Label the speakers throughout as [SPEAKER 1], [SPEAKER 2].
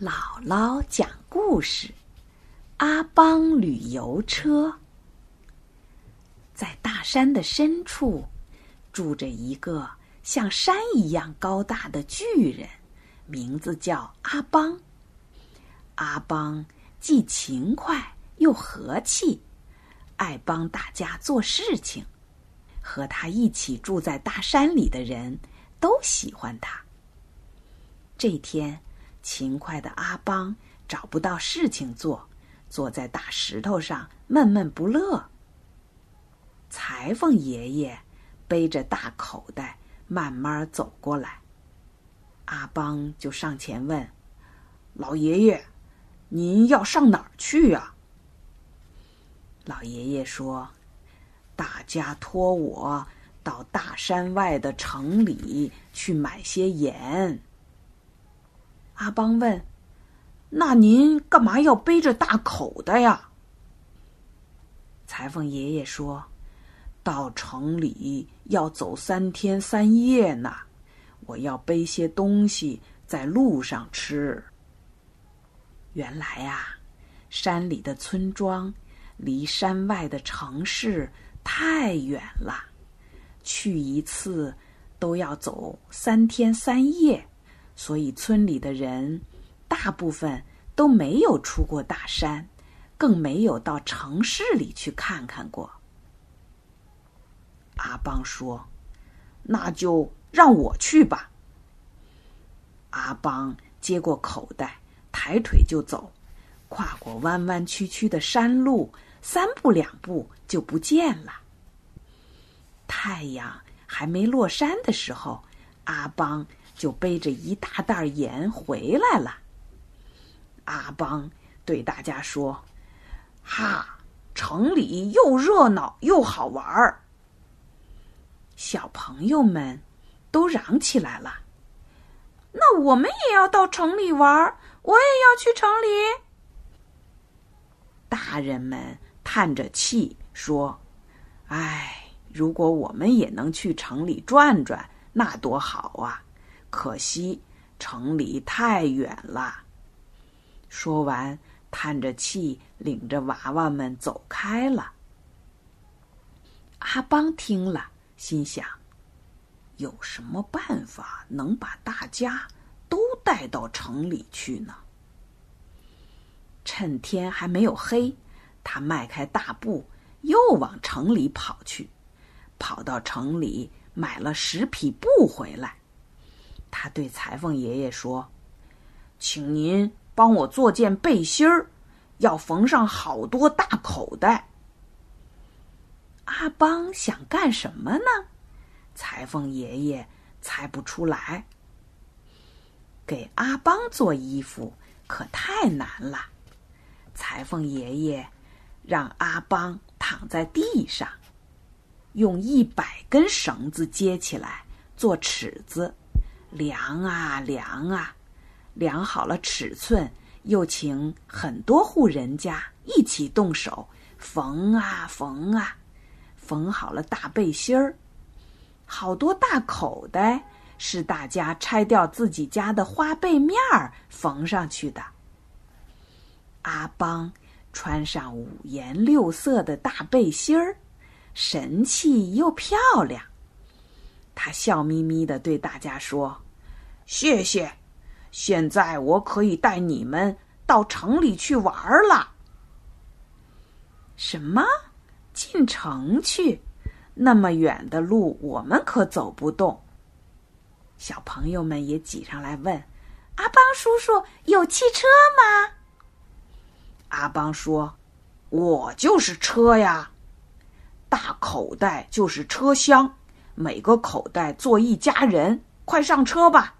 [SPEAKER 1] 姥姥讲故事：阿邦旅游车。在大山的深处，住着一个像山一样高大的巨人，名字叫阿邦。阿邦既勤快又和气，爱帮大家做事情。和他一起住在大山里的人都喜欢他。这天。勤快的阿邦找不到事情做，坐在大石头上闷闷不乐。裁缝爷爷背着大口袋慢慢走过来，阿邦就上前问：“老爷爷，您要上哪儿去呀？”老爷爷说：“大家托我到大山外的城里去买些盐。”阿邦问：“那您干嘛要背着大口袋呀？”裁缝爷爷说：“到城里要走三天三夜呢，我要背些东西在路上吃。”原来呀，山里的村庄离山外的城市太远了，去一次都要走三天三夜。所以，村里的人大部分都没有出过大山，更没有到城市里去看看过。阿邦说：“那就让我去吧。”阿邦接过口袋，抬腿就走，跨过弯弯曲曲的山路，三步两步就不见了。太阳还没落山的时候，阿邦。就背着一大袋盐回来了。阿邦对大家说：“哈，城里又热闹又好玩儿。”小朋友们都嚷起来了：“那我们也要到城里玩儿，我也要去城里。”大人们叹着气说：“哎，如果我们也能去城里转转，那多好啊！”可惜城里太远了。说完，叹着气，领着娃娃们走开了。阿邦听了，心想：有什么办法能把大家都带到城里去呢？趁天还没有黑，他迈开大步，又往城里跑去。跑到城里，买了十匹布回来。他对裁缝爷爷说：“请您帮我做件背心儿，要缝上好多大口袋。”阿邦想干什么呢？裁缝爷爷猜不出来。给阿邦做衣服可太难了。裁缝爷爷让阿邦躺在地上，用一百根绳子接起来做尺子。量啊量啊，量好了尺寸，又请很多户人家一起动手缝啊缝啊，缝好了大背心儿。好多大口袋是大家拆掉自己家的花被面儿缝上去的。阿邦穿上五颜六色的大背心儿，神气又漂亮。他笑眯眯的对大家说。谢谢，现在我可以带你们到城里去玩了。什么？进城去？那么远的路，我们可走不动。小朋友们也挤上来问：“阿邦叔叔，有汽车吗？”阿邦说：“我就是车呀，大口袋就是车厢，每个口袋坐一家人，快上车吧。”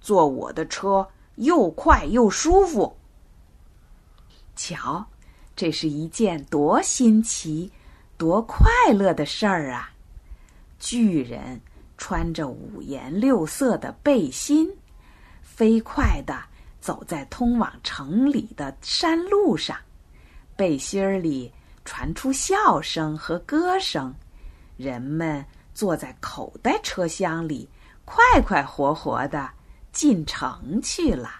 [SPEAKER 1] 坐我的车又快又舒服。瞧，这是一件多新奇、多快乐的事儿啊！巨人穿着五颜六色的背心，飞快地走在通往城里的山路上。背心儿里传出笑声和歌声，人们坐在口袋车厢里，快快活活的。进城去了。